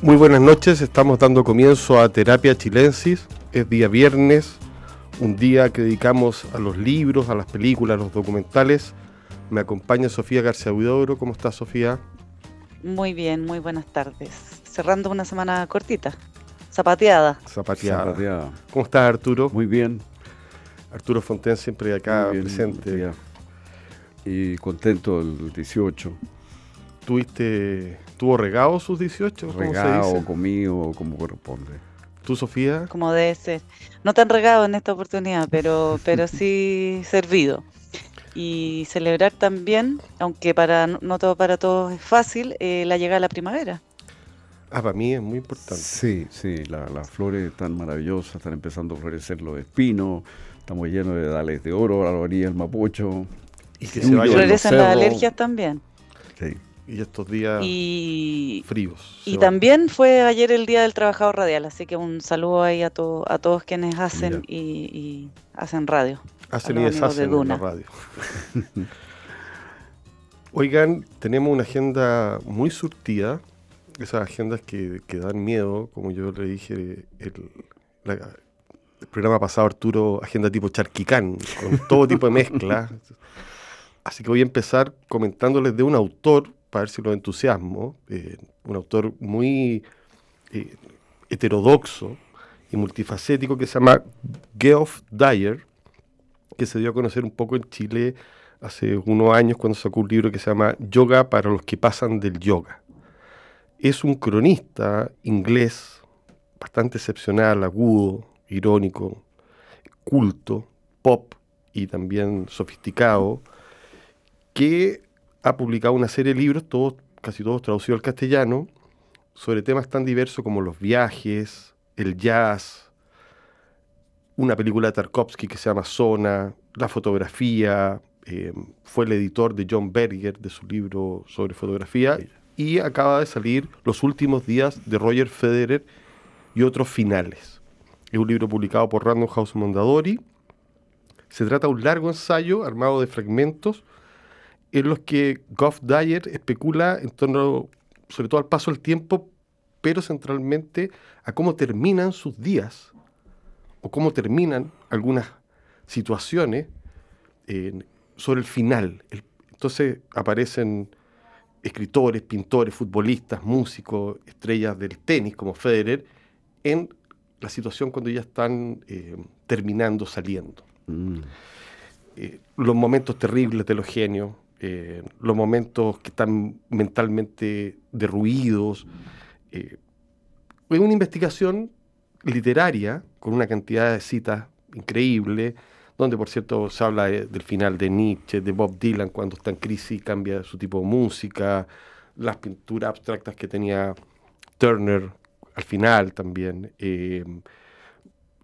Muy buenas noches, estamos dando comienzo a Terapia Chilensis. Es día viernes, un día que dedicamos a los libros, a las películas, a los documentales. Me acompaña Sofía García Huidobro. ¿Cómo estás, Sofía? Muy bien, muy buenas tardes. Cerrando una semana cortita, zapateada. Zapateada. zapateada. ¿Cómo estás, Arturo? Muy bien. Arturo Fonten siempre acá presente. Y contento el 18. ¿Tuviste, ¿Tuvo regado sus 18? Regado, comido, como corresponde. ¿Tú, Sofía? Como debe ser. No tan regado en esta oportunidad, pero, pero sí servido. Y celebrar también, aunque para no todo para todos es fácil, eh, la llegada de la primavera. Ah, para mí es muy importante. Sí, sí, las flores están maravillosas, están empezando a florecer los espinos, estamos llenos de dales de oro, la orilla del mapucho. Y que se Florecen las alergias también. Sí. Y estos días fríos. Y también fue ayer el Día del Trabajador Radial, así que un saludo ahí a, a todos quienes hacen y, hacen radio. Hacen y deshacen de la radio. Oigan, tenemos una agenda muy surtida, esas agendas que, dan miedo, como yo le dije el, el programa pasado, Arturo, agenda tipo charquicán, con todo tipo de mezcla. Así que voy a empezar comentándoles de un autor para ver si lo entusiasmo, eh, un autor muy eh, heterodoxo y multifacético que se llama Geoff Dyer, que se dio a conocer un poco en Chile hace unos años cuando sacó un libro que se llama Yoga para los que pasan del yoga. Es un cronista inglés bastante excepcional, agudo, irónico, culto, pop y también sofisticado, que ha publicado una serie de libros, todos, casi todos traducidos al castellano, sobre temas tan diversos como los viajes, el jazz, una película de Tarkovsky que se llama Zona, la fotografía, eh, fue el editor de John Berger de su libro sobre fotografía y acaba de salir Los últimos días de Roger Federer y otros finales. Es un libro publicado por Random House Mondadori. Se trata de un largo ensayo armado de fragmentos en los que Goff Dyer especula en torno, sobre todo al paso del tiempo, pero centralmente a cómo terminan sus días o cómo terminan algunas situaciones sobre el final. entonces aparecen escritores, pintores, futbolistas, músicos, estrellas del tenis como Federer, en la situación cuando ya están eh, terminando, saliendo. Mm. Eh, los momentos terribles de los genios, eh, los momentos que están mentalmente derruidos. Eh, es una investigación literaria con una cantidad de citas increíble, donde por cierto se habla del final de Nietzsche, de Bob Dylan cuando está en crisis y cambia su tipo de música, las pinturas abstractas que tenía Turner al final también, eh,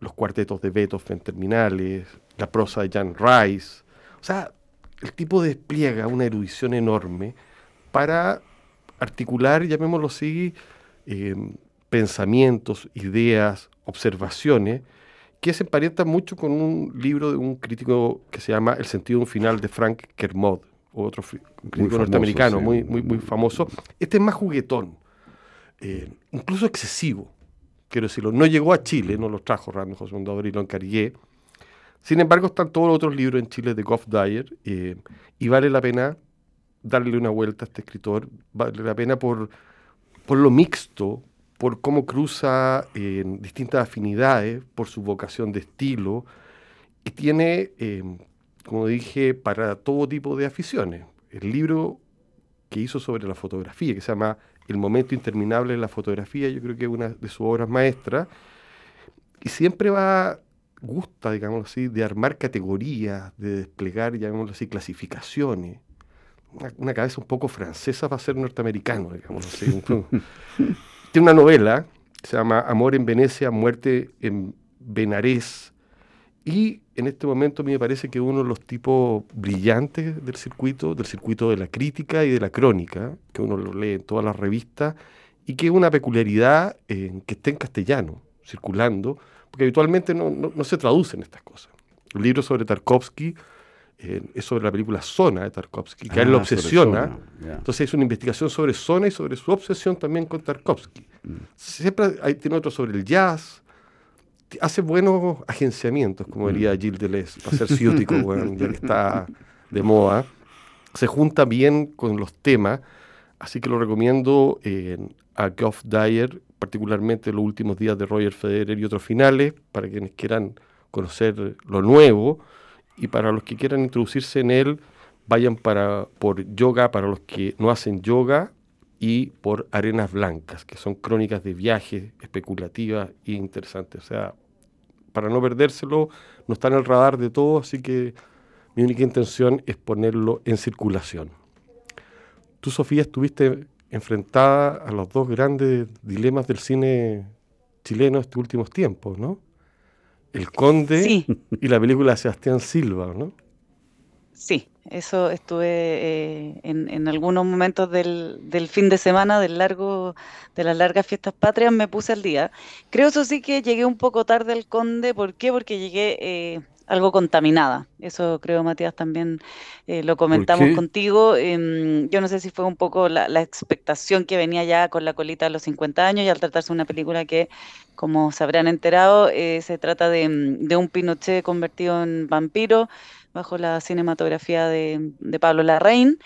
los cuartetos de Beethoven terminales, la prosa de Jan Rice. O sea, el tipo despliega una erudición enorme para articular, llamémoslo así, eh, pensamientos, ideas, observaciones, que se emparentan mucho con un libro de un crítico que se llama El sentido un final de Frank Kermode, otro crítico norteamericano muy, muy, muy famoso. Este es más juguetón, eh, incluso excesivo, quiero decirlo. No llegó a Chile, no lo trajo Randall José Mondadori y lo encargué, sin embargo, están todos los otros libros en Chile de Goff Dyer eh, y vale la pena darle una vuelta a este escritor, vale la pena por, por lo mixto, por cómo cruza en distintas afinidades, por su vocación de estilo, y tiene, em, como dije, para todo tipo de aficiones. El libro que hizo sobre la fotografía, que se llama El momento interminable de la fotografía, yo creo que es una de sus obras maestras, y siempre va gusta, digamos así, de armar categorías, de desplegar, llamémoslo así, clasificaciones. Una, cabeza un poco francesa para ser norteamericano, digamos así. Tiene una novela, se llama Amor en Venecia, Muerte en Benares, y en este momento a mí me parece que uno de los tipos brillantes del circuito, del circuito de la crítica y de la crónica, que uno lo lee en todas las revistas, y que es una peculiaridad en que esté en castellano, circulando, porque habitualmente no, se traducen estas cosas. Un libro sobre Tarkovsky es sobre la película Zona de Tarkovsky, que a él lo ah, obsesiona. Entonces es una investigación sobre Zona y sobre su obsesión también con Tarkovsky. Mm. Siempre hay, tiene otro sobre el jazz. Hace buenos agenciamientos, como diría mm. Gilles Deleuze, para ser ciútico, ya que está de moda. Se junta bien con los temas, así que lo recomiendo eh, a Goff Dyer, particularmente los últimos días de Roger Federer y otros finales, para quienes quieran conocer lo nuevo y para los que quieran introducirse en él, vayan para, por yoga para los que no hacen yoga y por arenas blancas, que son crónicas de viajes especulativas e interesantes. O sea, para no perdérselo, no está en el radar de todo, así que mi única intención es ponerlo en circulación. Tú, Sofía, estuviste enfrentada a los dos grandes dilemas del cine chileno estos últimos tiempos, ¿no? El Conde y la película de Sebastián Silva, ¿no? Sí, eso estuve eh, en, algunos momentos del, fin de semana, del largo, de las largas fiestas patrias, me puse al día. Creo eso sí que llegué un poco tarde al Conde, ¿por qué? Porque llegué eh, algo contaminada. Eso creo, Matías, también eh, lo comentamos contigo. Em, yo no sé si fue un poco la, expectación que venía ya con la colita de los 50 años y al tratarse de una película que, como se habrán enterado, eh, se trata de, de, un Pinochet convertido en vampiro bajo la cinematografía de, de Pablo Larraín.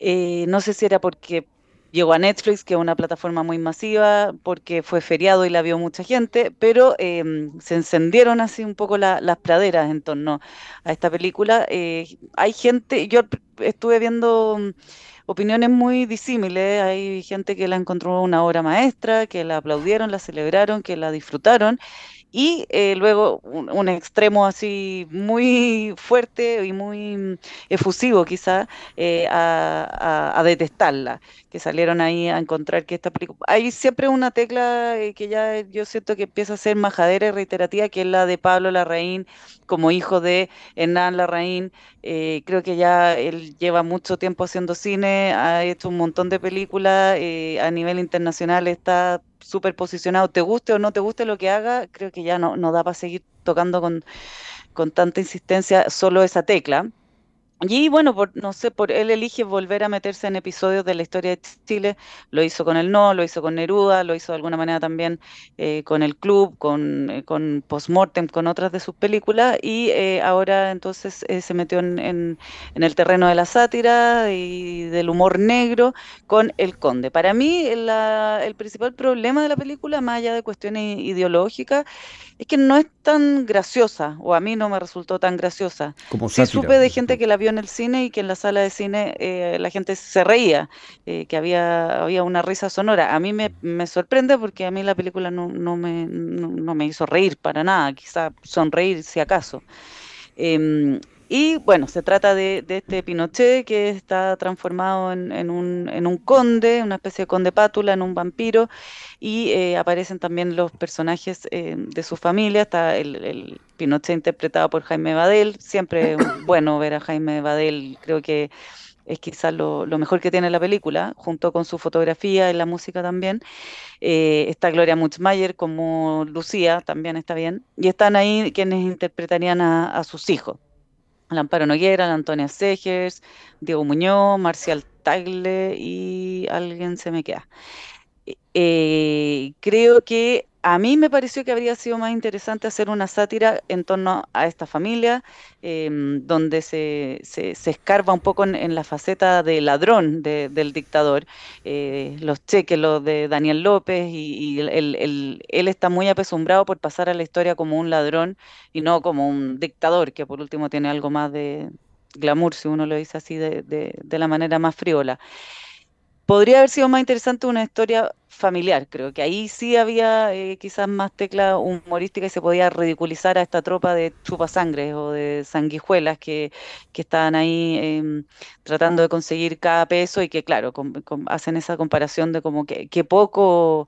Eh, no sé si era porque llegó a Netflix, que es una plataforma muy masiva, porque fue feriado y la vio mucha gente, pero em, se encendieron así un poco las praderas en torno a esta película. Eh, hay gente, yo estuve viendo mm, opiniones muy disímiles, hay gente que la encontró una obra maestra, que la aplaudieron, la celebraron, que la disfrutaron, y eh, luego un, extremo así muy fuerte y muy efusivo quizá eh, a, detestarla, que salieron ahí a encontrar que esta película... Hay siempre una tecla eh, que ya yo siento que empieza a ser majadera y reiterativa, que es la de Pablo Larraín como hijo de Hernán Larraín. creo que ya él lleva mucho tiempo haciendo cine, ha hecho un montón de películas a nivel internacional, está súper posicionado, te guste o no te guste lo que haga, creo que ya no, no da para seguir tocando con, con tanta insistencia solo esa tecla. Y bueno, por, no sé, por él elige volver a meterse en episodios de la historia de Chile. Lo hizo con el No, lo hizo con Neruda, lo hizo de alguna manera también eh, con el Club, con, eh, Postmortem, con otras de sus películas. Y eh, ahora entonces se metió en, en, el terreno de la sátira y del humor negro con El Conde. Para mí, el principal problema de la película, más allá de cuestiones ideológicas, es que no es tan graciosa, o a mí no me resultó tan graciosa. Como sí supe de gente que la vio en el cine y que en la sala de cine eh, la gente se reía, eh, que había, había una risa sonora. A mí me, me sorprende porque a mí la película no, no, me, no, me hizo reír para nada, quizá sonreír si acaso. Em, y bueno, se trata de, este Pinochet que está transformado en, un, conde, una especie de conde pátula, en un vampiro, y eh, aparecen también los personajes eh, de su familia. Está el, Pinochet interpretado por Jaime Badel, siempre bueno ver a Jaime Badel, creo que es quizás lo, mejor que tiene la película, junto con su fotografía y la música también. Eh, está Gloria Muchmayer como Lucía, también está bien. Y están ahí quienes interpretarían a sus hijos. Amparo Noguera, Antonia Segers, Diego Muñoz, Marcial Tagle y alguien se me queda. Eh, creo que a mí me pareció que habría sido más interesante hacer una sátira en torno a esta familia, em, donde se, se, escarba un poco en, la faceta de ladrón del dictador, eh, los cheques, los de Daniel López, y, él está muy apesumbrado por pasar a la historia como un ladrón y no como un dictador, que por último tiene algo más de glamour, si uno lo dice así, de, de la manera más friola. Podría haber sido más interesante una historia familiar, creo que ahí sí había eh, quizás más tecla humorística y se podía ridiculizar a esta tropa de chupasangres o de sanguijuelas que, que estaban ahí em, tratando de conseguir cada peso y que claro, hacen esa comparación de como que, que poco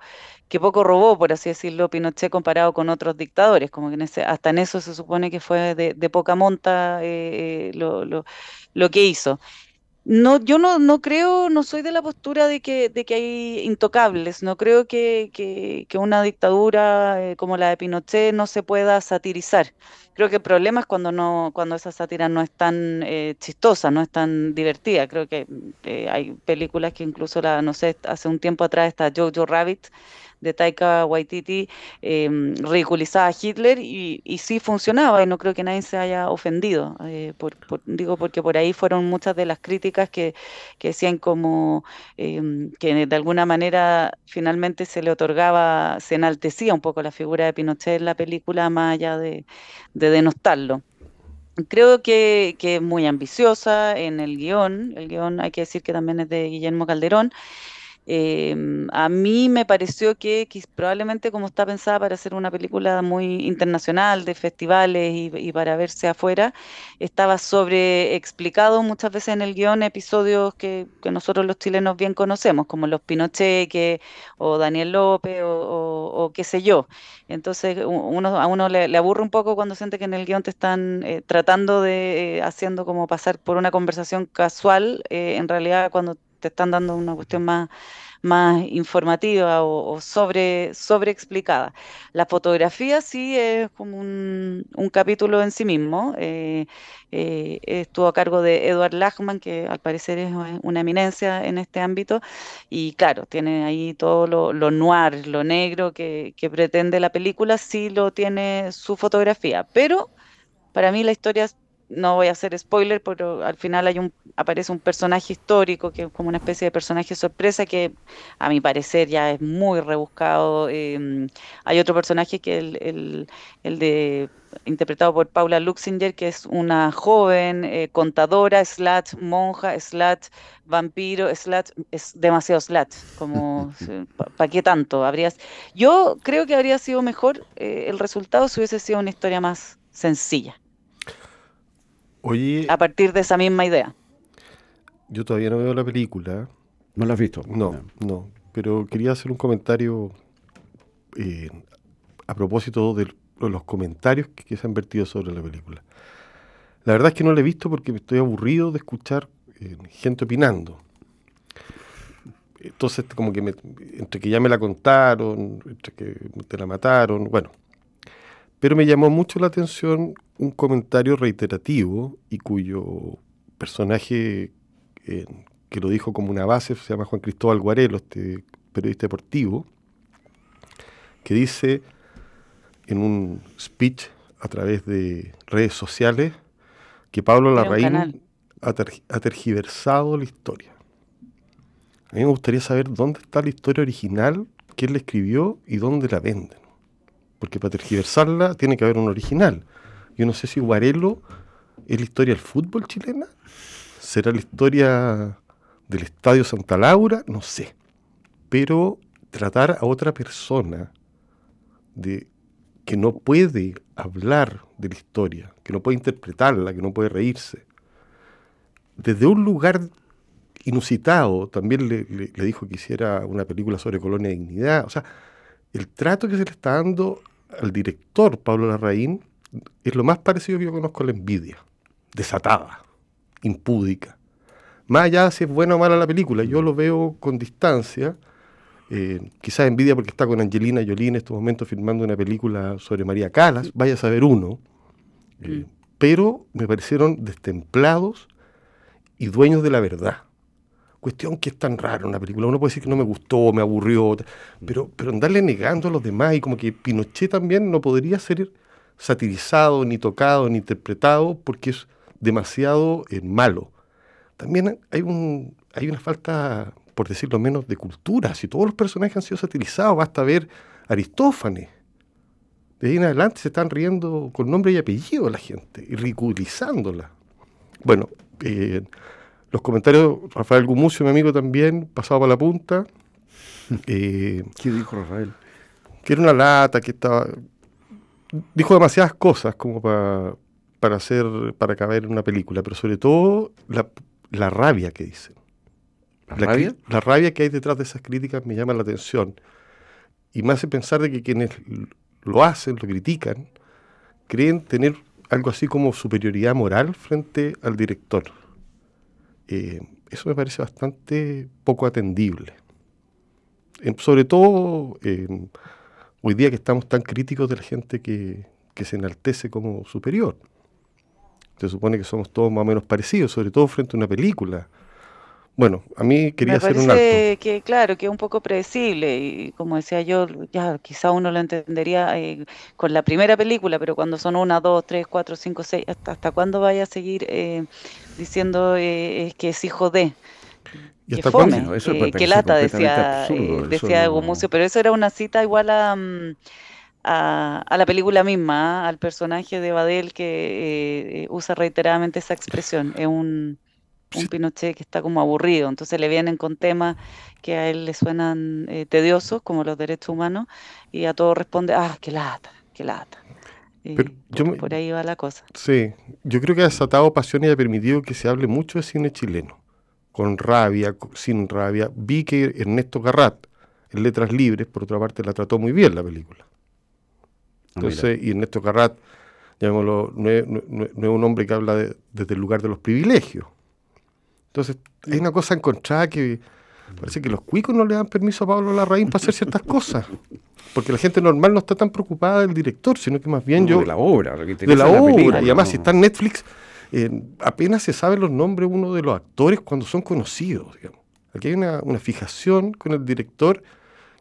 que poco robó, por así decirlo, Pinochet comparado con otros dictadores, como que hasta en eso se supone que fue de, poca monta eh, eh, lo, lo que hizo. No, yo no, no creo, no soy de la postura de que, de que hay intocables. No creo que, que, una dictadura eh, como la de Pinochet no se pueda satirizar. Creo que el problema es cuando no, cuando esa sátira no es tan eh, chistosa, no es tan divertida. Creo que eh, hay películas que incluso la, no sé, hace un tiempo atrás está Jojo Rabbit de Taika Waititi eh, ridiculizaba a Hitler y, y, sí funcionaba y no creo que nadie se haya ofendido. Eh, digo porque por ahí fueron muchas de las críticas que, que decían como eh, que de alguna manera finalmente se le otorgaba, se enaltecía un poco la figura de Pinochet en la película más allá de, de denostarlo. Creo que, que, es muy ambiciosa en el guion. El guion hay que decir que también es de Guillermo Calderón. Eh, a mí me pareció que, que, probablemente como está pensada para hacer una película muy internacional de festivales y, para verse afuera, estaba sobreexplicado muchas veces en el guion episodios que, nosotros los chilenos bien conocemos, como los Pinochet que, o Daniel López o, qué sé yo. Entonces uno, a uno le, le, aburre un poco cuando siente que en el guion te están eh, tratando de, eh, haciendo como pasar por una conversación casual, eh, en realidad cuando te están dando una cuestión más, más informativa o, sobre, sobre explicada. La fotografía sí es como un, un capítulo en sí mismo. Eh, eh, estuvo a cargo de Edward Lachman, que al parecer es una eminencia en este ámbito, y claro, tiene ahí todo lo, lo noir, lo negro que, que pretende la película, sí lo tiene su fotografía, pero para mí la historia no voy a hacer spoiler, pero al final hay un, aparece un personaje histórico que es como una especie de personaje sorpresa que a mi parecer ya es muy rebuscado. Eh, hay otro personaje que el, el, el, de interpretado por Paula Luxinger, que es una joven eh, contadora, slash monja, slash vampiro, slash es demasiado slash, como ¿para pa qué tanto? Habrías, yo creo que habría sido mejor eh, el resultado si hubiese sido una historia más sencilla. Oye, a partir de esa misma idea. Yo todavía no veo la película. ¿No la has visto? No, no. Pero quería hacer un comentario eh, a propósito de los comentarios que, que, se han vertido sobre la película. La verdad es que no la he visto porque me estoy aburrido de escuchar eh, gente opinando. Entonces, como que me, entre que ya me la contaron, entre que te la mataron, bueno. Pero me llamó mucho la atención un comentario reiterativo y cuyo personaje eh, que lo dijo como una base se llama Juan Cristóbal Guarelo, este periodista deportivo, que dice en un speech a través de redes sociales que Pablo Larraín ha, ter ha tergiversado la historia. A mí me gustaría saber dónde está la historia original, quién la escribió y dónde la venden. Porque para tergiversarla tiene que haber un original. Yo no sé si Guarelo es la historia del fútbol chilena, será la historia del Estadio Santa Laura, no sé. Pero tratar a otra persona de que no puede hablar de la historia, que no puede interpretarla, que no puede reírse, desde un lugar inusitado, también le, le, dijo que hiciera una película sobre colonia de dignidad, o sea, el trato que se le está dando al director Pablo Larraín es lo más parecido que yo conozco a la envidia, desatada, impúdica. Más allá de si es buena o mala la película, yo lo veo con distancia, eh, quizás envidia porque está con Angelina Jolie en estos momentos filmando una película sobre María Calas, vaya a saber uno, eh, mm. pero me parecieron destemplados y dueños de la verdad. Cuestión que es tan rara una película. Uno puede decir que no me gustó, me aburrió, pero, pero andarle negando a los demás y como que Pinochet también no podría ser satirizado, ni tocado, ni interpretado, porque es demasiado eh, malo. También hay, un, hay una falta, por decirlo menos, de cultura. Si todos los personajes han sido satirizados, basta ver Aristófanes. De ahí en adelante se están riendo con nombre y apellido la gente, y ridiculizándola. Bueno, eh, los comentarios, Rafael Gumucio, mi amigo también, pasado para la punta. Eh, ¿Qué dijo Rafael? Que era una lata, que estaba dijo demasiadas cosas como para, para hacer, para caber en una película, pero sobre todo la, la rabia que dice. ¿La, ¿La rabia? La rabia que hay detrás de esas críticas me llama la atención y me hace pensar de que quienes lo hacen, lo critican, creen tener algo así como superioridad moral frente al director. Eh, eso me parece bastante poco atendible. sobre todo hoy día que estamos tan críticos de la gente que, que se enaltece como superior. Se supone que somos todos más o menos parecidos, sobre todo frente a una película. Bueno, a mí quería hacer un alto. que, claro, que es un poco predecible y como decía yo, ya quizá uno lo entendería eh, con la primera película, pero cuando son una, dos, tres, cuatro, cinco, seis, ¿hasta, hasta cuándo vaya a seguir eh, diciendo eh, que es hijo de? ¿Y hasta cuándo? Eso que lata, decía, decía Ego pero eso era una cita igual a... Mm, a, la película misma, ¿ah? al personaje de Badel que usa reiteradamente esa expresión. Es un, un Pinochet que está como aburrido, entonces le vienen con temas que a él le suenan eh, tediosos, como los derechos humanos, y a todo responde, ah, qué lata, qué lata. por ahí va la cosa. Sí, yo creo que ha desatado pasión y ha permitido que se hable mucho de cine chileno, con rabia, sin rabia. Vi que Ernesto Garrat, en Letras Libres, por otra parte, la trató muy bien la película. Ah, entonces, y Ernesto Garrat, llamémoslo, no es, un hombre que habla desde el lugar de los privilegios entonces, hay una cosa encontrada que parece que los cuicos no le dan permiso a Pablo Larraín para hacer ciertas cosas. Porque la gente normal no está tan preocupada del director, sino que más bien yo... De la obra, De la, obra. y además, si está en Netflix, eh, apenas se saben los nombres uno de los actores cuando son conocidos. Aquí hay una, una fijación con el director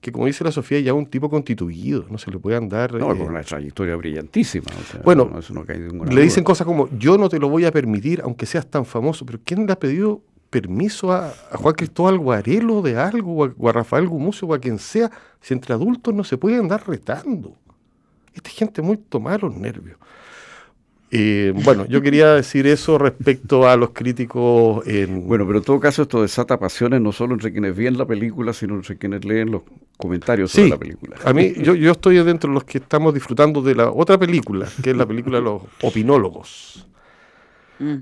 que como dice la Sofía, ya un tipo constituido, no se le puede andar... No, con eh, una trayectoria brillantísima. bueno, le dicen cosas como, yo no te lo voy a permitir, aunque seas tan famoso, pero ¿quién le ha pedido permiso a, Juan Cristóbal Guarelo de algo, o a, Rafael Gumucio, o a quien sea, si entre adultos no se puede andar retando? Esta gente muy tomada los nervios. Eh, bueno, yo quería decir eso respecto a los críticos. Bueno, pero en todo caso esto desata pasiones no solo entre quienes ven la película, sino entre quienes leen los comentarios sobre la película. A mí, yo, yo estoy dentro de los que estamos disfrutando de la otra película, que es la película de los opinólogos. Mm.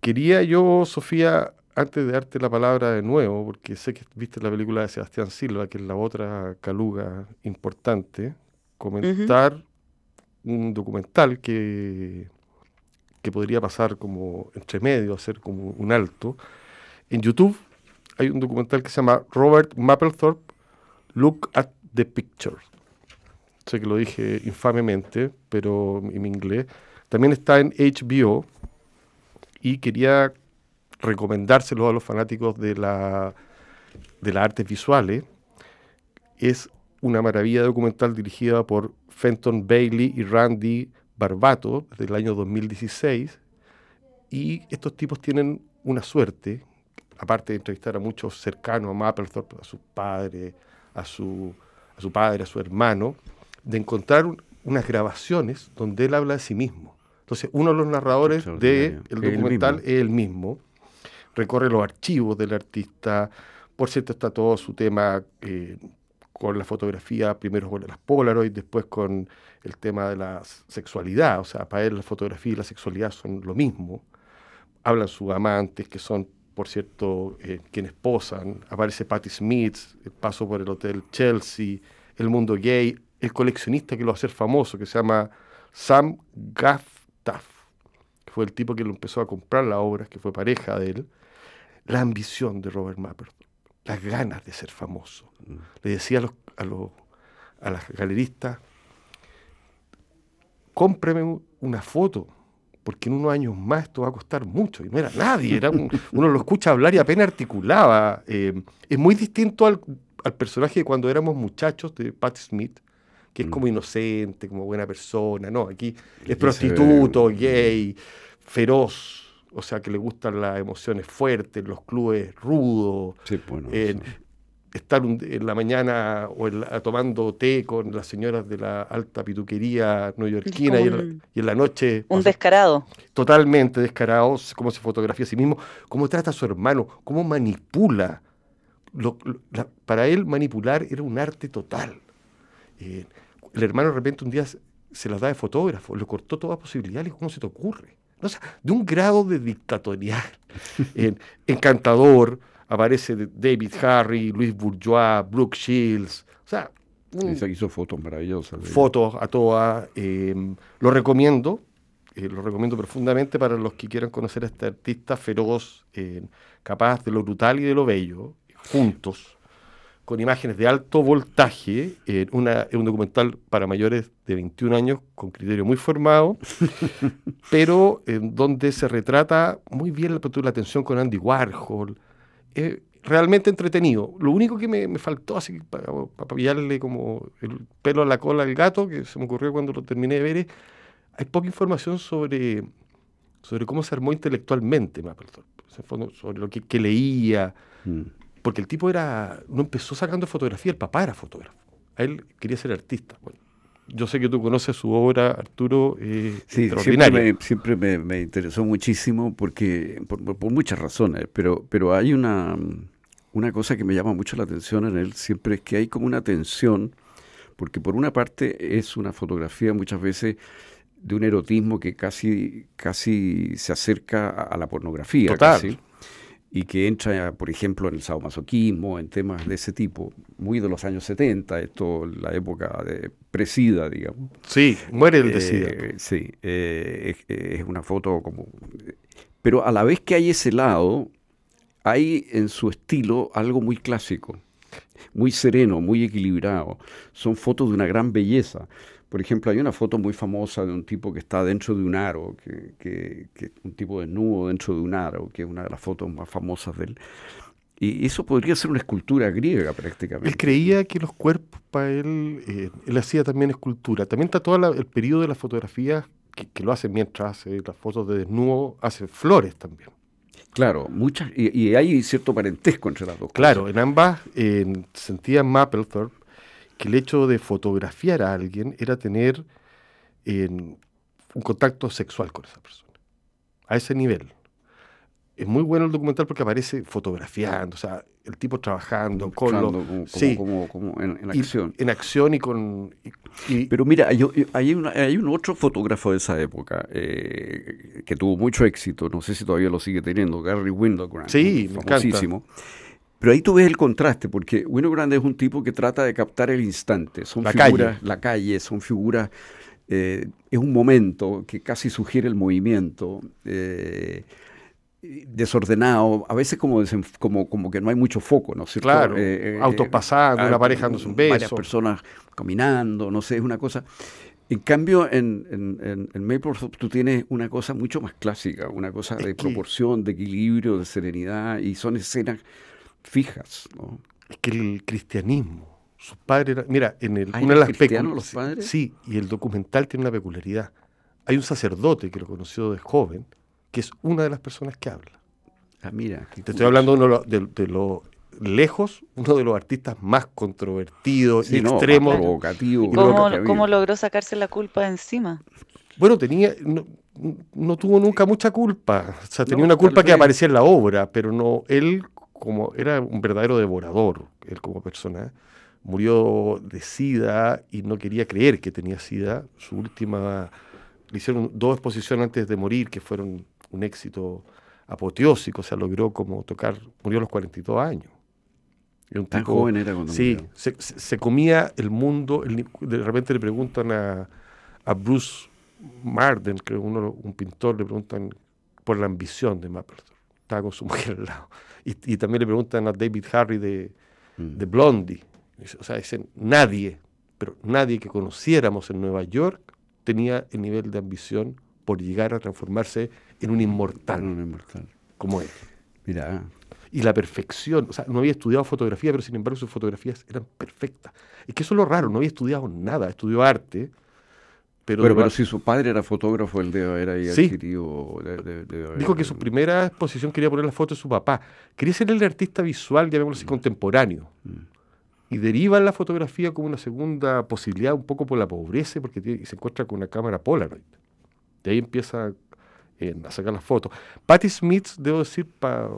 Quería yo, Sofía, antes de darte la palabra de nuevo, porque sé que viste la película de Sebastián Silva, que es la otra caluga importante, comentar un documental que que podría pasar como entre medio, hacer como un alto. En YouTube hay un documental que se llama Robert Mapplethorpe, Look at the Picture. Sé que lo dije infamemente, pero en inglés. También está en HBO y quería recomendárselo a los fanáticos de la de las artes visuales. Es una maravilla documental dirigida por Fenton Bailey y Randy Barbato, desde el año 2016, y estos tipos tienen una suerte, aparte de entrevistar a muchos cercanos a Mapplethorpe, a su padre, a su, a su padre, a su hermano, de encontrar unas grabaciones donde él habla de sí mismo. Entonces, uno de los narradores del documental es el mismo, recorre los archivos del artista, por cierto está todo su tema eh, con la fotografía, primero con las Polaroid, después con el tema de la sexualidad. O sea, para él la fotografía y la sexualidad son lo mismo. Hablan sus amantes, que son, por cierto, eh, quienes posan. Aparece Patti Smith, el paso por el Hotel Chelsea, el mundo gay, el coleccionista que lo va a hacer famoso, que se llama Sam Gafftaff, que fue el tipo que lo empezó a comprar la obra, que fue pareja de él. La ambición de Robert Mapper las ganas de ser famoso. Mm. Le decía a, los, a, los, a las galeristas, cómpreme una foto, porque en unos años más esto va a costar mucho. Y no era nadie, era uno lo escucha hablar y apenas articulaba. Eh, es muy distinto al, personaje de cuando éramos muchachos de Pat Smith, que es mm. como inocente, como buena persona. No, aquí es prostituto, gay, feroz o sea, que le gustan las emociones fuertes, los clubes rudos, estar en la mañana o tomando té con las señoras de la alta pituquería neoyorquina y, y, en la noche... Un descarado. Totalmente descarado, cómo se fotografía a sí mismo, cómo trata a su hermano, cómo manipula. para él manipular era un arte total. Eh, el hermano de repente un día se las da de fotógrafo, le cortó toda posibilidad, y ¿cómo se te ocurre? De un grado de dictatorial encantador. Aparece David Harry, Luis Bourgeois, Brooke Shields. O sea, hizo fotos maravillosas. Fotos a todas. Em, lo recomiendo. eh, lo recomiendo profundamente para los que quieran conocer a este artista feroz, eh, capaz de lo brutal y de lo bello, juntos, con imágenes de alto voltaje, eh, una, es un documental para mayores de 21 años con criterio muy formado, pero en donde se retrata muy bien la, la atención con Andy Warhol. Es realmente entretenido. Lo único que me, me faltó, así para, para pillarle como el pelo a la cola al gato, que se me ocurrió cuando lo terminé de ver, es, hay poca información sobre, sobre cómo se armó intelectualmente Mapplethorpe, sobre lo que, que leía. Mm porque el tipo era, no empezó sacando fotografía, el papá era fotógrafo. A él quería ser artista. Bueno, yo sé que tú conoces su obra, Arturo, eh, sí, Siempre, me, siempre me, interesó muchísimo porque, por, muchas razones, pero, pero hay una, una cosa que me llama mucho la atención en él, siempre es que hay como una tensión, porque por una parte es una fotografía muchas veces de un erotismo que casi, casi se acerca a, la pornografía. Total y que entra, por ejemplo, en el sadomasoquismo, en temas de ese tipo, muy de los años 70, esto la época de presida, digamos. Sí, muere el de eh, sí, eh, es, una foto como... Pero a la vez que hay ese lado, hay en su estilo algo muy clásico, muy sereno, muy equilibrado. Son fotos de una gran belleza. Por ejemplo, hay una foto muy famosa de un tipo que está dentro de un aro, que, un tipo desnudo dentro de un aro, que es una de las fotos más famosas de él. Y eso podría ser una escultura griega prácticamente. Él creía que los cuerpos para él, eh, él hacía también escultura. También está todo el periodo de las fotografías que, lo hace mientras hace las fotos de desnudo, hace flores también. Claro, muchas, y, hay cierto parentesco entre las dos Claro, en ambas sentía Mapplethorpe que el hecho de fotografiar a alguien era tener un contacto sexual con esa persona, a ese nivel. Es muy bueno el documental porque aparece fotografiando, o sea, el tipo trabajando con como, sí, como, en, acción. en acción y con... Pero mira, hay, hay, hay, un otro fotógrafo de esa época eh, que tuvo mucho éxito, no sé si todavía lo sigue teniendo, Gary Winogrand. Sí, famosísimo. Pero ahí tú ves el contraste, porque Winogrand es un tipo que trata de captar el instante. Son la figuras, calle. la calle, son figuras, eh, es un momento que casi sugiere el movimiento. Eh, desordenado, a veces como, como, como que no hay mucho foco, ¿no es cierto? Claro, eh, autos pasando, una pareja dándose un beso. Varias personas caminando, no sé, es una cosa... En cambio, en, en, en, Maple tú tienes una cosa mucho más clásica, una cosa de proporción, de equilibrio, de serenidad, y son escenas fijas. ¿no? Es que el cristianismo, sus padres mira, en el, una de las los padres? Sí, y el documental tiene una peculiaridad. Hay un sacerdote que lo conoció de joven, que es una de las personas que habla. Ah, mira. Te estoy hablando de, lo lejos, uno de los artistas más controvertidos y extremos. ¿Cómo, logró sacarse la culpa encima? Bueno, tenía, no, tuvo nunca mucha culpa. O sea, tenía una culpa que aparecía en la obra, pero no, él como era un verdadero devorador, él como persona, murió de sida y no quería creer que tenía sida. Su última, le hicieron dos exposiciones antes de morir que fueron un éxito apoteósico, o sea, logró como tocar, murió a los 42 años. un Tan joven era cuando Sí, se, comía el mundo, de repente le preguntan a, a Bruce Marden, que uno, un pintor, le preguntan por la ambición de Mapplethorpe. Estaba con su mujer al lado. Y, también le preguntan a David Harry de, mm. de Blondie. O sea, dicen, nadie, pero nadie que conociéramos en Nueva York tenía el nivel de ambición por llegar a transformarse en un inmortal. Un inmortal. Como él. Mira. Y la perfección, o sea, no había estudiado fotografía, pero sin embargo sus fotografías eran perfectas. Es que eso es lo raro, no había estudiado nada, estudió arte, pero, pero, si su padre era fotógrafo, él debe haber ahí adquirido. Dijo que su primera exposición quería poner la foto de su papá. Quería ser el artista visual, llamémoslo así, mm. contemporáneo. Mm. Y deriva la fotografía como una segunda posibilidad, un poco por la pobreza, porque se encuentra con una cámara Polaroid. De ahí empieza eh, a sacar las fotos. Patti Smith, debo decir, para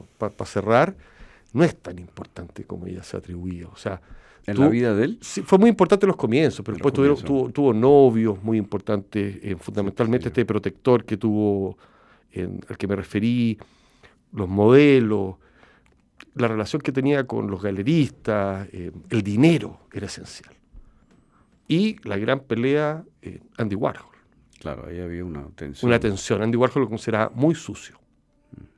cerrar, no es tan importante como ella se atribuía. O sea, ¿En la vida de él? Sí, fue muy importante en los comienzos, pero después tuvo, tuvo, novios muy importantes, eh, fundamentalmente este protector que tuvo, al que me referí, los modelos, la relación que tenía con los galeristas, eh, el dinero era esencial. Y la gran pelea, eh, Andy Warhol. Claro, ahí había una tensión. Una tensión. Andy Warhol lo consideraba muy sucio.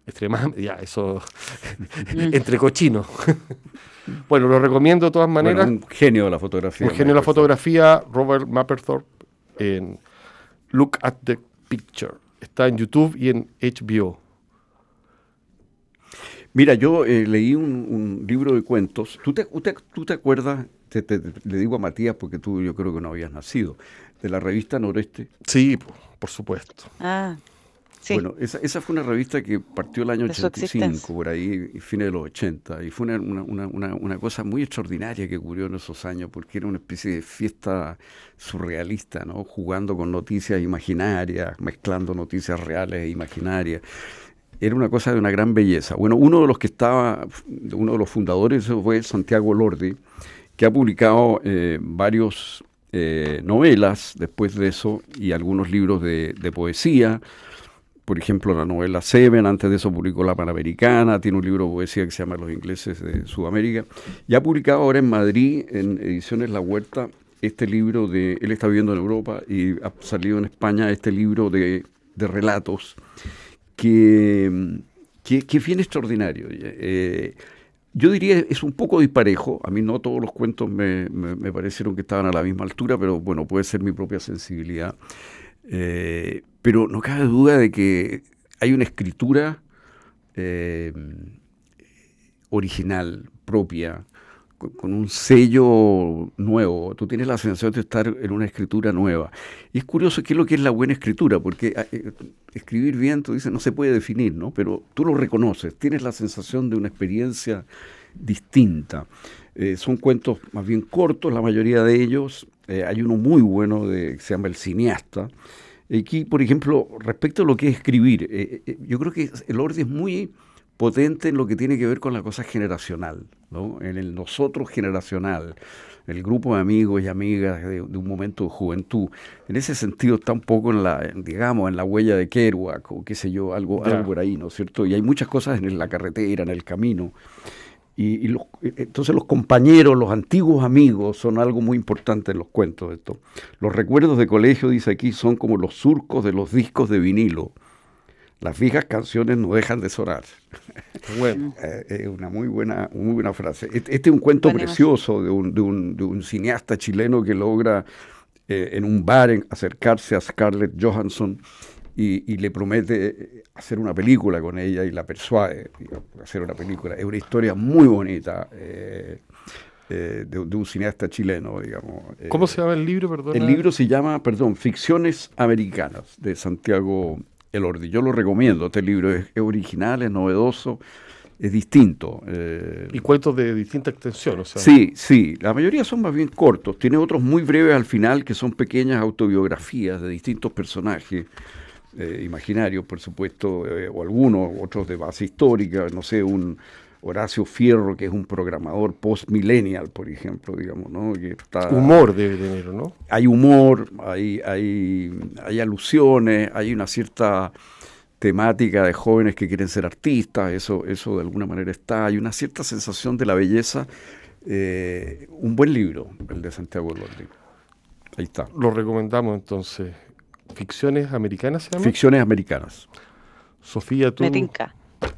Extremadamente, ya, eso. entre cochinos. bueno, lo recomiendo de todas maneras. un genio de la fotografía. Un genio de la fotografía, Robert Mapperthorpe, en Look at the Picture. Está en YouTube y en HBO. Mira, yo eh, leí un, libro de cuentos. ¿Tú te, tú te acuerdas? le digo a Matías porque tú yo creo que no habías nacido. De la revista Noreste. Sí, por supuesto. Ah, bueno, esa, esa, fue una revista que partió el año 85, por ahí, fines de los 80, y fue una, una, una, una, cosa muy extraordinaria que ocurrió en esos años, porque era una especie de fiesta surrealista, ¿no? Jugando con noticias imaginarias, mezclando noticias reales e imaginarias. Era una cosa de una gran belleza. Bueno, uno de los que estaba, uno de los fundadores fue Santiago Lordi, que ha publicado eh, varios eh, novelas después de eso y algunos libros de, de poesía por ejemplo, la novela Seven, antes de eso publicó La Panamericana, tiene un libro de poesía que se llama Los ingleses de Sudamérica, y ha publicado ahora en Madrid, en Ediciones La Huerta, este libro de, él está viviendo en Europa y ha salido en España este libro de, relatos que, que, es bien extraordinario. Eh, yo diría es un poco disparejo, a mí no todos los cuentos me, me, parecieron que estaban a la misma altura, pero bueno, puede ser mi propia sensibilidad. Eh, pero no cabe duda de que hay una escritura eh, original, propia, con, un sello nuevo. Tú tienes la sensación de estar en una escritura nueva. Y es curioso qué es lo que es la buena escritura, porque eh, escribir bien, tú dices, no se puede definir, ¿no? Pero tú lo reconoces, tienes la sensación de una experiencia distinta. Son cuentos más bien cortos, la mayoría de ellos. Hay uno muy bueno de, que se llama El cineasta, Aquí, por ejemplo, respecto a lo que es escribir, eh, eh, yo creo que el orden es muy potente en lo que tiene que ver con la cosa generacional, ¿no? en el nosotros generacional, el grupo de amigos y amigas de, un momento de juventud. En ese sentido está un poco en la, digamos, en la huella de Kerouac o qué sé yo, algo, algo por ahí, ¿no es cierto? Y hay muchas cosas en la carretera, en el camino. Y, los, eh, entonces los compañeros, los antiguos amigos son algo muy importante en los cuentos. Esto. Los recuerdos de colegio, dice aquí, son como los surcos de los discos de vinilo. Las viejas canciones no dejan de sonar. Bueno. Eh, es una muy buena, muy buena frase. Este, es un cuento precioso de un, de, un, de un, cineasta chileno que logra eh, en un bar acercarse a Scarlett Johansson y, le promete hacer una película con ella y la persuade a hacer una película. Es una historia muy bonita eh, eh, de, un cineasta chileno, digamos. Eh, ¿Cómo se llama el libro, perdón? El libro se llama, perdón, Ficciones Americanas, de Santiago Elordi. Yo lo recomiendo, este libro es, original, es novedoso es distinto. y cuentos de distinta extensión, o sea. Sí, sí, la mayoría son más bien cortos. Tiene otros muy breves al final que son pequeñas autobiografías de distintos personajes eh, imaginarios, por supuesto, eh, o algunos, otros de base histórica, no sé, un Horacio Fierro, que es un programador post-millennial, por ejemplo, digamos, ¿no? Que está, humor de dinero, ¿no? Hay humor, hay, hay, hay alusiones, hay una cierta temática de jóvenes que quieren ser artistas, eso, eso de alguna manera está, hay una cierta sensación de la belleza. Eh, un buen libro, el de Santiago Lordi. Ahí está. Lo recomendamos entonces. ¿Ficciones americanas se llama? Ficciones americanas. Sofía, tú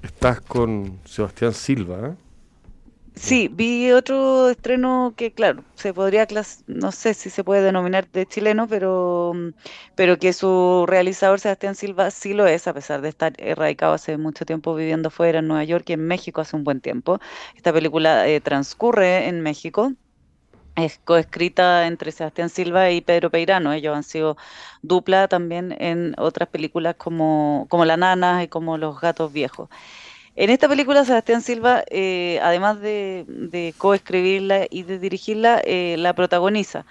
estás con Sebastián Silva. ¿eh? Sí, vi otro estreno que, claro, se podría, no sé si se puede denominar de chileno, pero, pero que su realizador Sebastián Silva sí lo es, a pesar de estar erradicado hace mucho tiempo viviendo fuera en Nueva York y en México hace un buen tiempo. Esta película eh, transcurre en México es coescrita entre Sebastián Silva y Pedro Peirano. Ellos han sido dupla también en otras películas como, como La Nana y como Los Gatos Viejos. En esta película, Sebastián Silva, eh, además de, coescribirla y de dirigirla, eh, la protagoniza.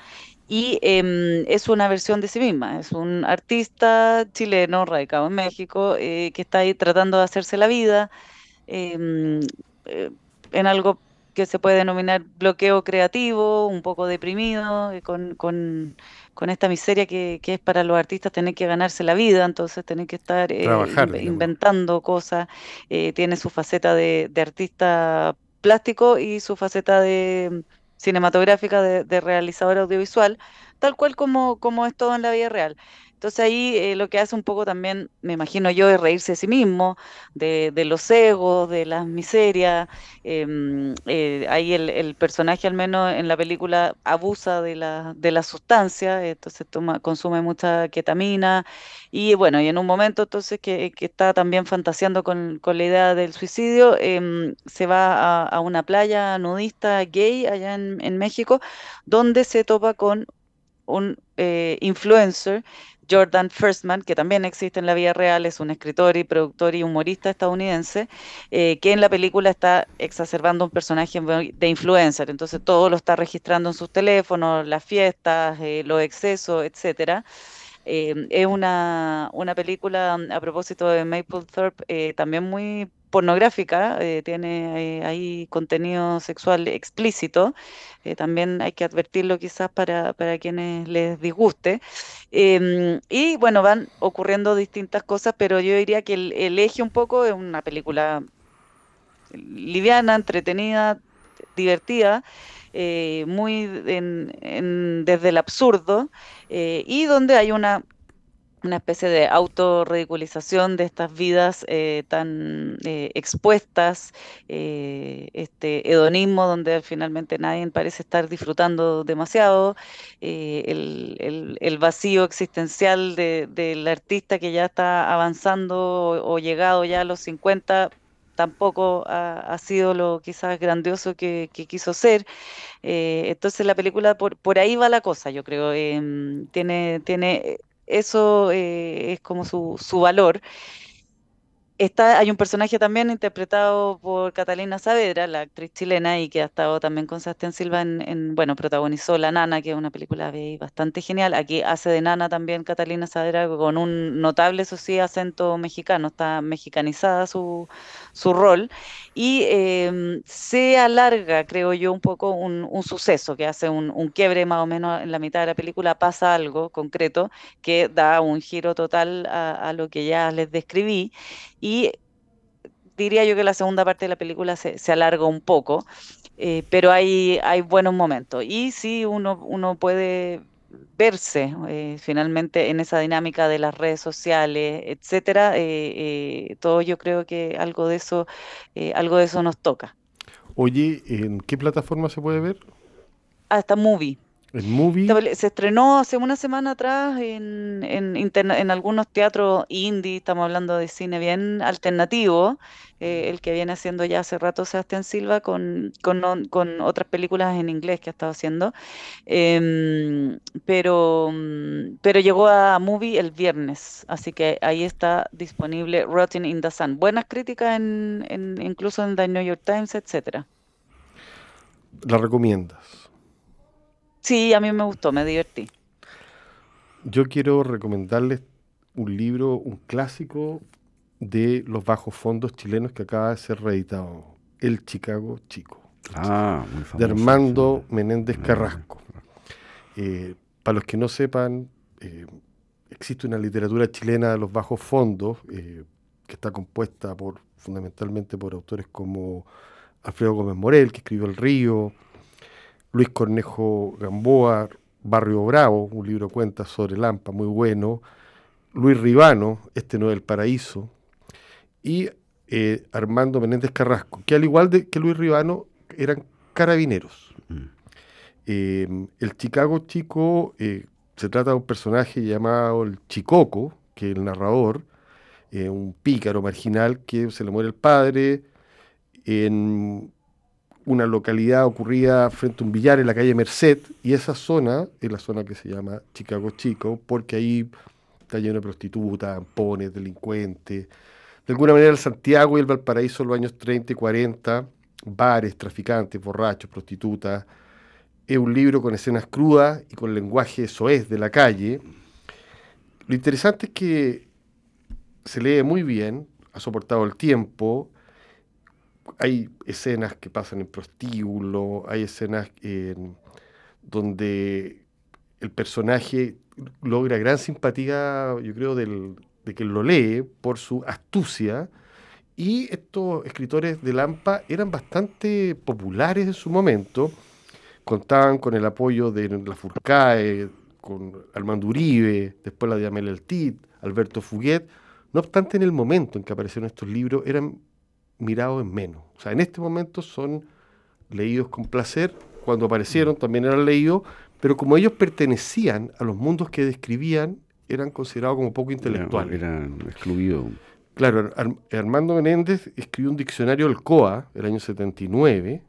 Y em, es una versión de sí misma. Es un artista chileno radicado en México eh, que está ahí tratando de hacerse la vida em, en algo que se puede denominar bloqueo creativo, un poco deprimido, eh, con, con, con esta miseria que, que, es para los artistas tener que ganarse la vida, entonces tener que estar eh, inventando cosas. Eh, tiene su faceta de, de, artista plástico y su faceta de cinematográfica de, de realizador audiovisual tal cual como, como es todo en la vida real. Entonces ahí eh, lo que hace un poco también, me imagino yo, es reírse de sí mismo, de, los egos, de las miserias. Em, eh, ahí el, personaje, al menos en la película, abusa de la, de la sustancia, entonces toma, consume mucha ketamina. Y bueno, y en un momento entonces que, está también fantaseando con, la idea del suicidio, em, se va a, una playa nudista gay allá en, en México, donde se topa con un eh, influencer Jordan Firstman, que también existe en la vida real, es un escritor y productor y humorista estadounidense, eh, que en la película está exacerbando un personaje de influencer, entonces todo lo está registrando en sus teléfonos, las fiestas, eh, los excesos, etcétera. Eh, es una, una, película, a propósito de Mapplethorpe, también muy pornográfica, eh, tiene eh, ahí contenido sexual explícito, eh, también hay que advertirlo quizás para, para quienes les disguste. Em, y bueno, van ocurriendo distintas cosas, pero yo diría que el, eje un poco es una película liviana, entretenida, divertida. muy desde el absurdo y donde hay una una especie de autorridiculización de estas vidas eh, tan eh, expuestas, eh, este hedonismo donde finalmente nadie parece estar disfrutando demasiado, el, vacío existencial del artista que ya está avanzando o, llegado ya a los 50 tampoco ha, sido lo quizás grandioso que, quiso ser. entonces la película por, por ahí va la cosa, yo creo. Em, tiene, tiene eso eh, es como su, su valor. Está, hay un personaje también interpretado por Catalina Saavedra, la actriz chilena, y que ha estado también con Sebastián Silva en, bueno, protagonizó La Nana, que es una película bastante genial. Aquí hace de Nana también Catalina Saavedra con un notable, eso sí, acento mexicano, está mexicanizada su, su rol. Y em, se alarga, creo yo, un poco un, suceso que hace un, un, quiebre más o menos en la mitad de la película, pasa algo concreto que da un giro total a, a lo que ya les describí y diría yo que la segunda parte de la película se, se alarga un poco, eh, pero hay, hay buenos momentos. Y sí, uno, uno puede verse eh, finalmente en esa dinámica de las redes sociales, etcétera, eh, todo yo creo que algo de eso, algo de eso nos toca. Oye, ¿en qué plataforma se puede ver? Hasta Movie. El movie. Se estrenó hace una semana atrás en, en, algunos teatros indie, estamos hablando de cine bien alternativo, eh, el que viene haciendo ya hace rato Sebastián Silva con, con, otras películas en inglés que ha estado haciendo. Em, pero, pero llegó a Movie el viernes, así que ahí está disponible Rotting in the Sun. Buenas críticas en, incluso en The New York Times, etcétera. ¿La recomiendas? Sí, a mí me gustó, me divertí. Yo quiero recomendarles un libro, un clásico de los bajos fondos chilenos que acaba de ser reeditado, El Chicago Chico. Ah, muy famoso, de Armando Menéndez Carrasco. Eh, para los que no sepan, eh, existe una literatura chilena de los bajos fondos eh, que está compuesta por fundamentalmente por autores como Alfredo Gómez Morel, que escribió El Río, Luis Cornejo Gamboa, Barrio Bravo, un libro cuenta sobre Lampa, muy bueno. Luis Ribano, Este no es el paraíso. Y eh, Armando Menéndez Carrasco, que al igual de que Luis Ribano, eran carabineros. Mm. Eh, el Chicago Chico eh, se trata de un personaje llamado el Chicoco, que es el narrador, un pícaro marginal que se le muere el padre en una localidad ocurrida frente a un billar en la calle Merced, y esa zona es la zona que se llama Chicago Chico, porque ahí está lleno de prostitutas, ampones, delincuentes. De alguna manera el Santiago y el Valparaíso en los años 30 y 40, bares, traficantes, borrachos, prostitutas. Es un libro con escenas crudas y con lenguaje soez de la calle. Lo interesante es que se lee muy bien, ha soportado el tiempo, hay escenas que pasan en prostíbulo, hay escenas donde el personaje logra gran simpatía, yo creo, del, de quien lo lee por su astucia. Y estos escritores de Lampa eran bastante populares en su momento, contaban con el apoyo de la Furcae, con Armando Uribe, después la de Amel El Tit, Alberto Fuguet. No obstante, en el momento en que aparecieron estos libros, eran mirados en menos. O sea, en este momento son leídos con placer. Cuando aparecieron también eran leídos, pero como ellos pertenecían a los mundos que describían, eran considerados como poco intelectuales. Eran excluidos. Claro, Armando Menéndez escribió un diccionario del COA, el año 79,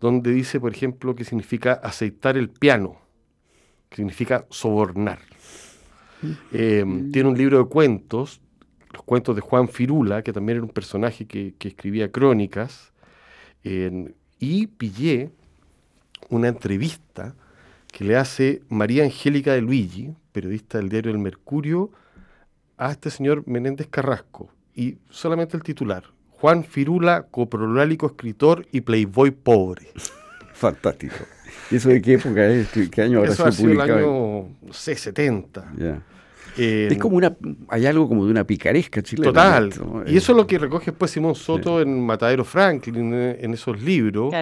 donde dice, por ejemplo, que significa aceitar el piano, que significa sobornar. Eh, tiene un libro de cuentos, los cuentos de Juan Firula, que también era un personaje que, escribía crónicas, y pillé una entrevista que le hace María Angélica de Luigi, periodista del diario El Mercurio, a este señor Menéndez Carrasco. Y solamente el titular. Juan Firula, coprolálico escritor y playboy pobre. Fantástico. ¿Y eso de qué época es? ¿Qué, año habrá sido publicado? el año, no sé, 70. Es como una, hay algo como de una picaresca chilena. Total. Y eso es lo que recoge después Simón Soto en Matadero Franklin, en, esos libros.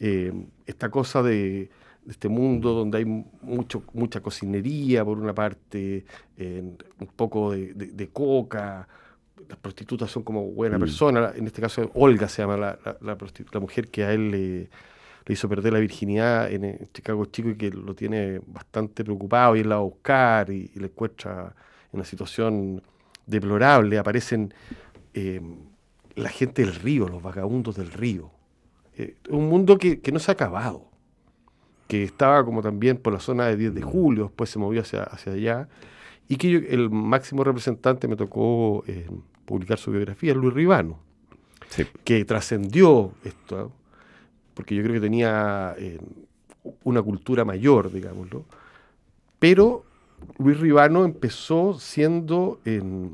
Eh, esta cosa de, este mundo donde hay mucho, mucha cocinería, por una parte, un poco de, coca, las prostitutas son como buena mm. persona, en este caso Olga se llama la, la, mujer que a él le, hizo perder la virginidad en, Chicago Chico y que lo tiene bastante preocupado y él la va a buscar y, le encuentra en una situación deplorable, aparecen eh, la gente del río, los vagabundos del río. Eh, un mundo que, que no se ha acabado que estaba como también por la zona de 10 de julio, después se movió hacia, hacia allá, y que el máximo representante me tocó eh, publicar su biografía, Luis Ribano, que trascendió esto, porque yo creo que tenía eh, una cultura mayor, digámoslo, pero Luis Ribano empezó siendo de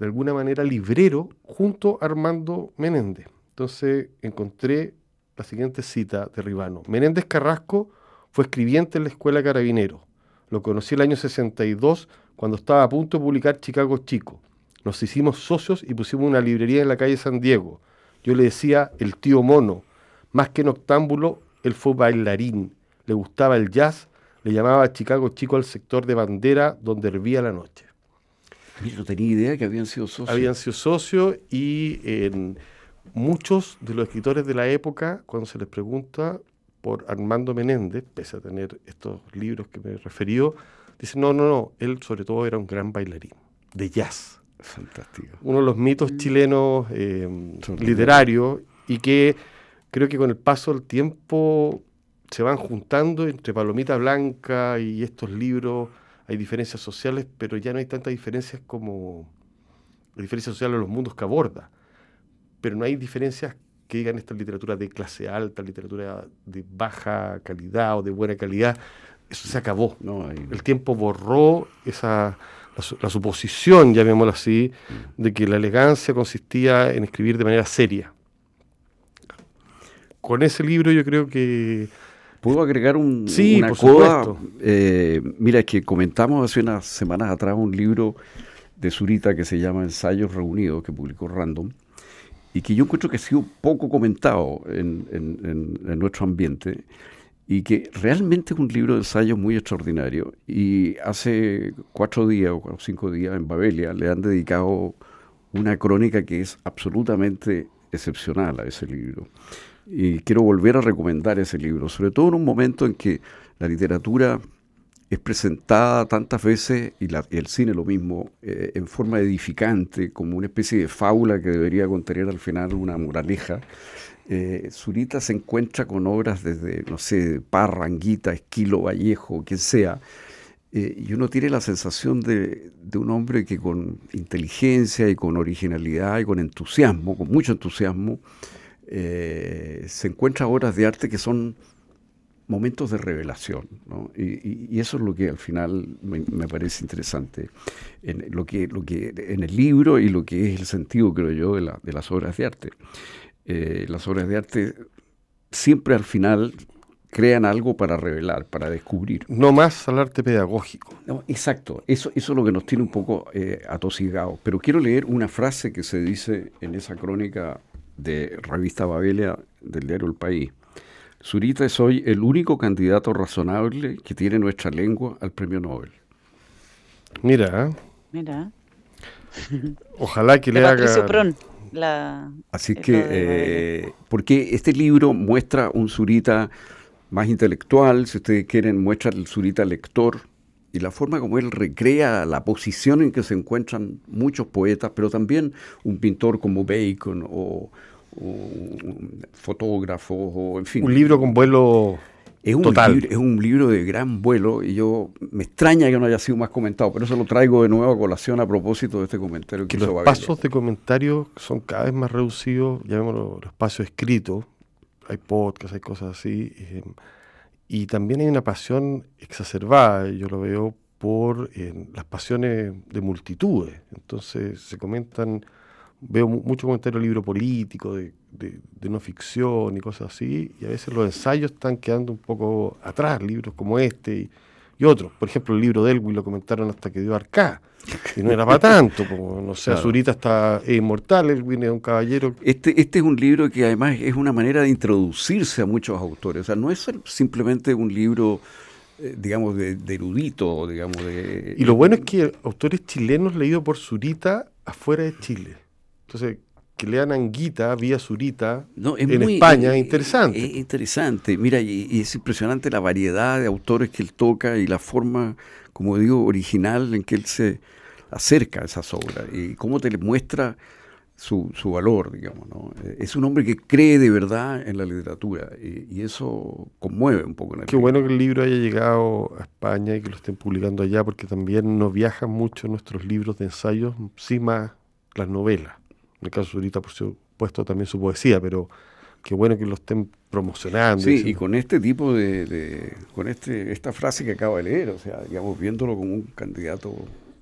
alguna manera librero junto a Armando Menéndez. Entonces encontré la siguiente cita de Ribano. Menéndez Carrasco fue escribiente en la Escuela Carabinero. Lo conocí el año 62 cuando estaba a punto de publicar Chicago Chico. Nos hicimos socios y pusimos una librería en la calle San Diego. Yo le decía el tío mono. Más que noctámbulo, él fue bailarín. Le gustaba el jazz. Le llamaba Chicago Chico al sector de bandera donde hervía la noche. Yo no tenía idea que habían sido socios. Habían sido socios y en muchos de los escritores de la época, cuando se les pregunta por Armando Menéndez, pese a tener estos libros que me referió, dicen, no, no, no, él sobre todo era un gran bailarín de jazz. Fantástico. Uno de los mitos mm. chilenos eh, literarios y que creo que con el paso del tiempo se van juntando entre Palomita Blanca y estos libros. Hay diferencias sociales, pero ya no hay tantas diferencias como diferencias sociales en los mundos que aborda pero no hay diferencias que digan esta literatura de clase alta, literatura de baja calidad o de buena calidad. Eso se acabó. El tiempo borró esa, la, suposición, llamémoslo así, de que la elegancia consistía en escribir de manera seria. Con ese libro yo creo que... ¿Puedo agregar un, sí, una por eh, mira, es que comentamos hace unas semanas atrás un libro de Zurita que se llama Ensayos Reunidos, que publicó Random, y que yo encuentro que ha sido poco comentado en, nuestro ambiente y que realmente es un libro de ensayo muy extraordinario. Y hace cuatro días o cinco días en Babelia le han dedicado una crónica que es absolutamente excepcional a ese libro. Y quiero volver a recomendar ese libro, sobre todo en un momento en que la literatura es presentada tantas veces, y, el cine lo mismo, eh, en forma edificante, como una especie de fábula que debería contener al final una moraleja. Eh, Zurita se encuentra con obras desde, no sé, Parra, Anguita, Esquilo, Vallejo, quien sea, eh, y uno tiene la sensación de, de, un hombre que con inteligencia y con originalidad y con entusiasmo, con mucho entusiasmo, se encuentra obras de arte que son momentos de revelación. ¿no? Y, eso es lo que al final me, parece interesante en, lo que, lo que, en el libro y lo que es el sentido, creo yo, de, la, de las obras de arte. Eh, las obras de arte siempre al final crean algo para revelar, para descubrir. No más al arte pedagógico. exacto, eso, eso es lo que nos tiene un poco eh, atosigados. Pero quiero leer una frase que se dice en esa crónica de Revista Babelia del diario El País Zurita es hoy el único candidato razonable que tiene nuestra lengua al premio Nobel. Mira, ¿eh? Mira. ojalá que De le Patricio haga... Pron. La, Así eso que, eh, porque este libro muestra un Zurita más intelectual, si ustedes quieren, muestra el Zurita lector y la forma como él recrea la posición en que se encuentran muchos poetas, pero también un pintor como Bacon o, o un fotógrafo o en fin. Un libro con vuelo Es un, total. libro, es un libro de gran vuelo y yo me extraña que no haya sido más comentado, pero eso lo traigo de nuevo a colación a propósito de este comentario que, que hizo los espacios de comentarios son cada vez más reducidos, llamémoslo los espacios escritos, hay podcasts, hay cosas así, eh, y también hay una pasión exacerbada, yo lo veo por eh, las pasiones de multitudes, entonces se comentan, veo mu- mucho comentario de libro político, de, de- de no ficción y cosas así, y a veces los ensayos están quedando un poco atrás, libros como este y, y otros, por ejemplo el libro de Elwin lo comentaron hasta que dio Arcá, y no era para tanto, como, no sé, Claro. Zurita está es inmortal, Elwin es un caballero. Este, este es un libro que además es una manera de introducirse a muchos autores. O sea, no es simplemente un libro, eh, digamos, de, de erudito, digamos, de... Y lo bueno es que autores chilenos leídos por Zurita afuera de Chile. Entonces, que lean Anguita vía Zurita No, es en muy- España eh, es interesante. Es interesante. Mira, y, y es impresionante la variedad de autores que él toca y la forma, como digo, original en que él se acerca a esas obras y cómo te le muestra su, su valor, digamos. ¿no? Eh, Es un hombre que cree de verdad en la literatura y, y eso conmueve un poco. En el Qué bueno que el libro haya llegado a España y que lo estén publicando allá, porque también no viajan mucho nuestros libros de ensayos, sí más las novelas. En el caso de Zurita, por supuesto, también su poesía, pero qué bueno que lo estén promocionando. Sí, y con este tipo de, de- con este esta frase que acabo de leer, o sea, digamos, viéndolo como un candidato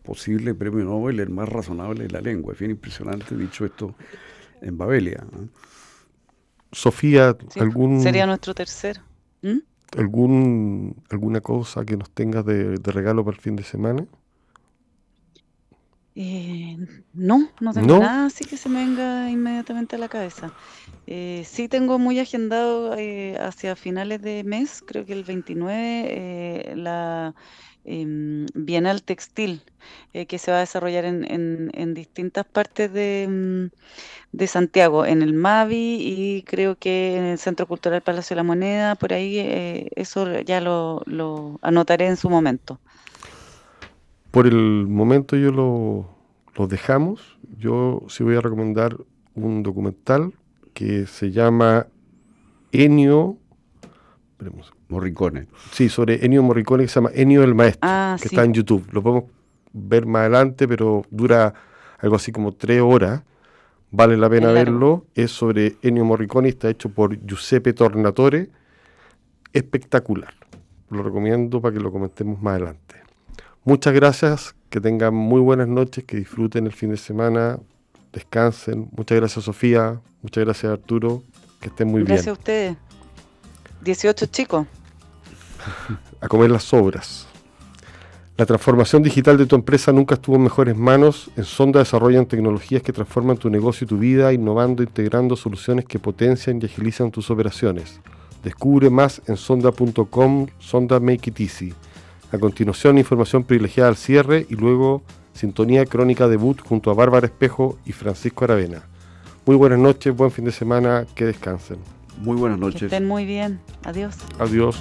posible premio Nobel, el más razonable de la lengua. Es bien impresionante, dicho esto, en Babelia. Sofía, Sí, ¿algún, Sería nuestro tercero. ¿Mm? algún, ¿alguna cosa que nos tengas de, de regalo para el fin de semana? Eh, no, no tengo ¿No? nada así que se me venga inmediatamente a la cabeza. Eh, sí tengo muy agendado eh, hacia finales de mes, creo que el 29, eh, la em, Bienal Textil eh, que se va a desarrollar en, en- en distintas partes de, mm, de Santiago, en el MAVI y creo que en el Centro Cultural Palacio de la Moneda, por ahí eh, eso ya lo, lo anotaré en su momento. Por el momento yo lo, lo dejamos. Yo sí voy a recomendar un documental que se llama Ennio, Morricone. sí, sobre Ennio Morricone, que se llama Ennio el Maestro, Ah, que sí. está en YouTube. Lo podemos ver más adelante, pero dura algo así como tres horas. Vale la pena Es verlo. Es sobre Ennio Morricone, está hecho por Giuseppe Tornatore. Espectacular. Lo recomiendo para que lo comentemos más adelante. Muchas gracias, que tengan muy buenas noches, que disfruten el fin de semana, descansen. Muchas gracias Sofía, muchas gracias Arturo, que estén muy Gracias a bien. ustedes. 18 chicos. A comer las sobras. La transformación digital de tu empresa nunca estuvo en mejores manos. En Sonda desarrollan tecnologías que transforman tu negocio y tu vida, innovando, integrando soluciones que potencian y agilizan tus operaciones. Descubre más en sonda.com, Sonda Make It Easy. A continuación, información privilegiada al cierre y luego sintonía crónica debut junto a Bárbara Espejo y Francisco Aravena. Muy buenas noches, buen fin de semana, que descansen. Muy buenas Que noches. estén muy bien. Adiós. Adiós.